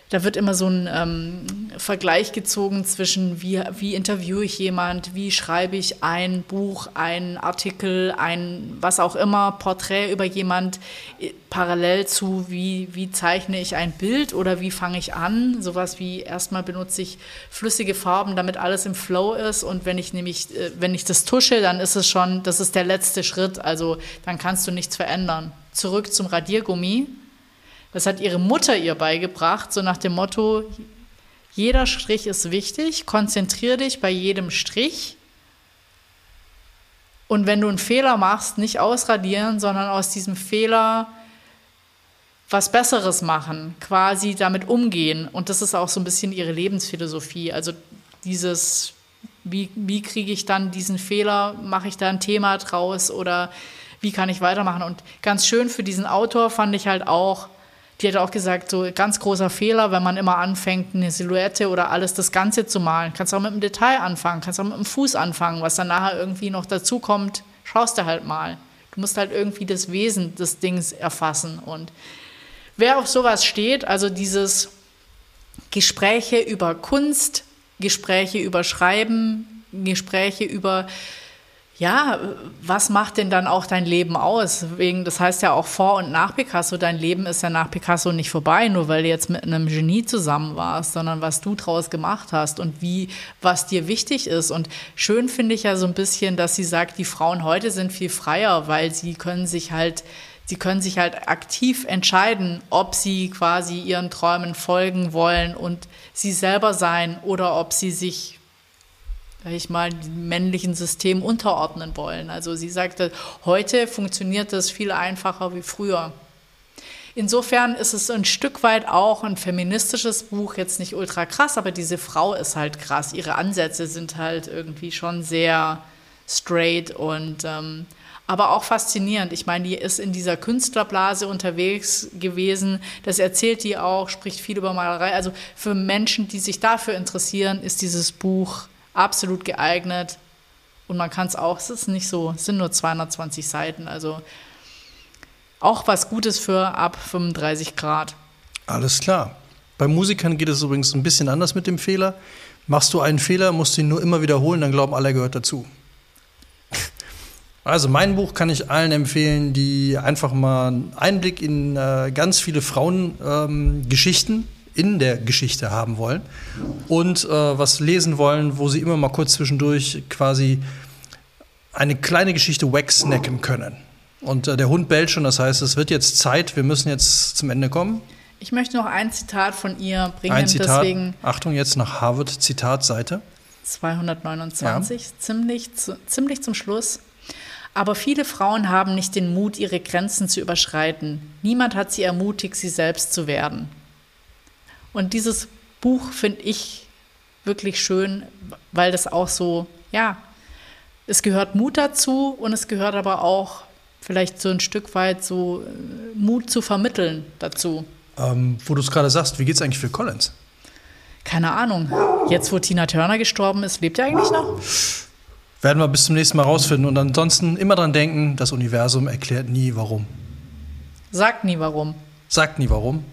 da wird immer so ein ähm, Vergleich gezogen zwischen, wie, wie interviewe ich jemand, wie schreibe ich ein Buch, ein Artikel, ein was auch immer, Porträt über jemand, äh, parallel zu, wie, wie zeichne ich ein Bild oder wie fange ich an. Sowas wie erstmal benutze ich flüssige Farben, damit alles im Flow ist. Und wenn ich nämlich, äh, wenn ich das tusche, dann ist es schon, das ist der letzte Schritt. Also dann kannst du nichts verändern. Zurück zum Radiergummi das hat ihre Mutter ihr beigebracht, so nach dem Motto, jeder Strich ist wichtig, konzentriere dich bei jedem Strich. Und wenn du einen Fehler machst, nicht ausradieren, sondern aus diesem Fehler was Besseres machen, quasi damit umgehen. Und das ist auch so ein bisschen ihre Lebensphilosophie. Also dieses, wie, wie kriege ich dann diesen Fehler, mache ich da ein Thema draus oder wie kann ich weitermachen? Und ganz schön für diesen Autor fand ich halt auch, die hat auch gesagt, so ganz großer Fehler, wenn man immer anfängt, eine Silhouette oder alles das Ganze zu malen. Kannst auch mit dem Detail anfangen, kannst auch mit dem Fuß anfangen, was dann nachher irgendwie noch dazu kommt, schaust du halt mal. Du musst halt irgendwie das Wesen des Dings erfassen. Und wer auf sowas steht, also dieses Gespräche über Kunst, Gespräche über Schreiben, Gespräche über ja, was macht denn dann auch dein Leben aus? Wegen, das heißt ja auch vor und nach Picasso, dein Leben ist ja nach Picasso nicht vorbei, nur weil du jetzt mit einem Genie zusammen warst, sondern was du draus gemacht hast und wie, was dir wichtig ist. Und schön finde ich ja so ein bisschen, dass sie sagt, die Frauen heute sind viel freier, weil sie können sich halt Sie können sich halt aktiv entscheiden, ob sie quasi ihren Träumen folgen wollen und sie selber sein oder ob sie sich sag ich mal, männlichen System unterordnen wollen. Also sie sagte, heute funktioniert das viel einfacher wie früher. Insofern ist es ein Stück weit auch ein feministisches Buch, jetzt nicht ultra krass, aber diese Frau ist halt krass. Ihre Ansätze sind halt irgendwie schon sehr straight und ähm, aber auch faszinierend. Ich meine, die ist in dieser Künstlerblase unterwegs gewesen. Das erzählt die auch, spricht viel über Malerei. Also für Menschen, die sich dafür interessieren, ist dieses Buch absolut geeignet. Und man kann es auch, es ist nicht so, es sind nur 220 Seiten, also auch was Gutes für ab 35 Grad. Alles klar. Bei Musikern geht es übrigens ein bisschen anders mit dem Fehler. Machst du einen Fehler, musst du ihn nur immer wiederholen, dann glauben alle, gehört dazu. Also mein Buch kann ich allen empfehlen, die einfach mal einen Einblick in äh, ganz viele Frauengeschichten ähm, in der Geschichte haben wollen und äh, was lesen wollen, wo sie immer mal kurz zwischendurch quasi eine kleine Geschichte wegsnacken können. Und äh, der Hund bellt schon, das heißt, es wird jetzt Zeit, wir müssen jetzt zum Ende kommen. Ich möchte noch ein Zitat von ihr bringen. Ein Zitat, deswegen Achtung jetzt nach Harvard, Zitatseite. 229, ja. ziemlich, zu, ziemlich zum Schluss. Aber viele Frauen haben nicht den Mut, ihre Grenzen zu überschreiten. Niemand hat sie ermutigt, sie selbst zu werden. Und dieses Buch finde ich wirklich schön, weil das auch so, ja, es gehört Mut dazu und es gehört aber auch vielleicht so ein Stück weit so äh, Mut zu vermitteln dazu. Ähm, wo du es gerade sagst, wie geht es eigentlich für Collins? Keine Ahnung. Jetzt, wo Tina Turner gestorben ist, lebt er eigentlich noch? Werden wir bis zum nächsten Mal rausfinden und ansonsten immer dran denken, das Universum erklärt nie warum. Sagt nie warum. Sagt nie warum.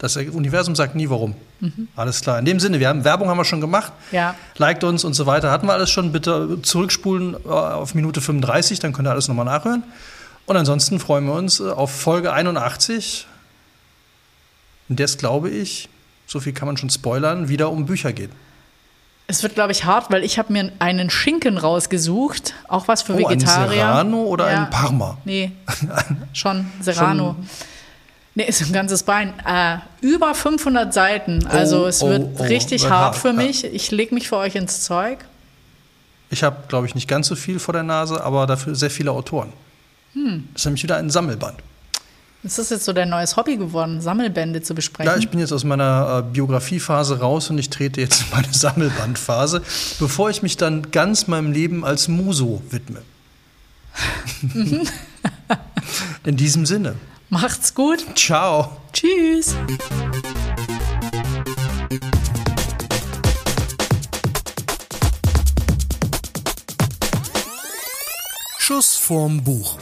Das Universum sagt nie warum. Mhm. Alles klar. In dem Sinne, wir haben Werbung haben wir schon gemacht. Ja. Liked uns und so weiter. Hatten wir alles schon. Bitte zurückspulen äh, auf Minute 35, dann könnt ihr alles nochmal nachhören. Und ansonsten freuen wir uns äh, auf Folge 81, in der es, glaube ich, so viel kann man schon spoilern, wieder um Bücher geht. Es wird, glaube ich, hart, weil ich habe mir einen Schinken rausgesucht, auch was für oh, Vegetarier. Ein Serrano oder ja. ein Parma? Nee, schon Serrano. Schon Nee, ist ein ganzes Bein. Äh, über 500 Seiten. Also oh, es wird oh, oh, richtig wird hart, hart, für mich. Ich lege mich für euch ins Zeug. Ich habe, glaube ich, nicht ganz so viel vor der Nase, aber dafür sehr viele Autoren. Hm. Das ist nämlich wieder ein Sammelband. Ist das jetzt so dein neues Hobby geworden, Sammelbände zu besprechen? Ja, ich bin jetzt aus meiner äh, Biografiephase raus und ich trete jetzt in meine Sammelbandphase, bevor ich mich dann ganz meinem Leben als Muso widme. Mhm. in diesem Sinne. Macht's gut. Ciao. Tschüss. Schuss vorm Buch.